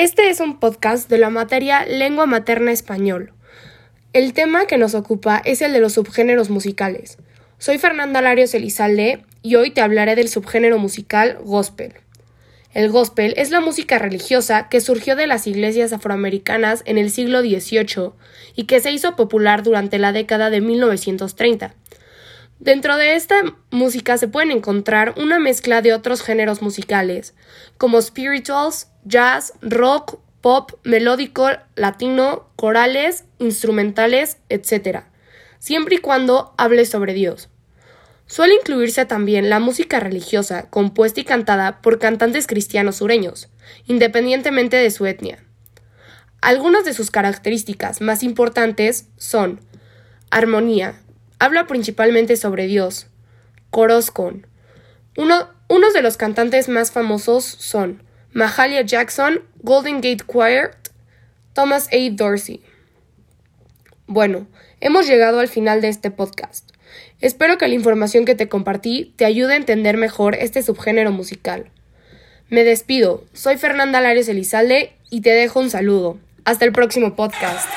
Este es un podcast de la materia Lengua Materna Español. El tema que nos ocupa es el de los subgéneros musicales. Soy Fernanda Larios Elizalde y hoy te hablaré del subgénero musical gospel. El gospel es la música religiosa que surgió de las iglesias afroamericanas en el siglo XVIII y que se hizo popular durante la década de 1930. Dentro de esta música se pueden encontrar una mezcla de otros géneros musicales, como spirituals, jazz, rock, pop, melódico, latino, corales, instrumentales, etc., siempre y cuando hable sobre Dios. Suele incluirse también la música religiosa, compuesta y cantada por cantantes cristianos sureños, independientemente de su etnia. Algunas de sus características más importantes son armonía, habla principalmente sobre Dios. Coros con. Uno, unos de los cantantes más famosos son Mahalia Jackson, Golden Gate Choir, Thomas A. Dorsey. Bueno, hemos llegado al final de este podcast. Espero que la información que te compartí te ayude a entender mejor este subgénero musical. Me despido, soy Fernanda Lares Elizalde y te dejo un saludo. Hasta el próximo podcast.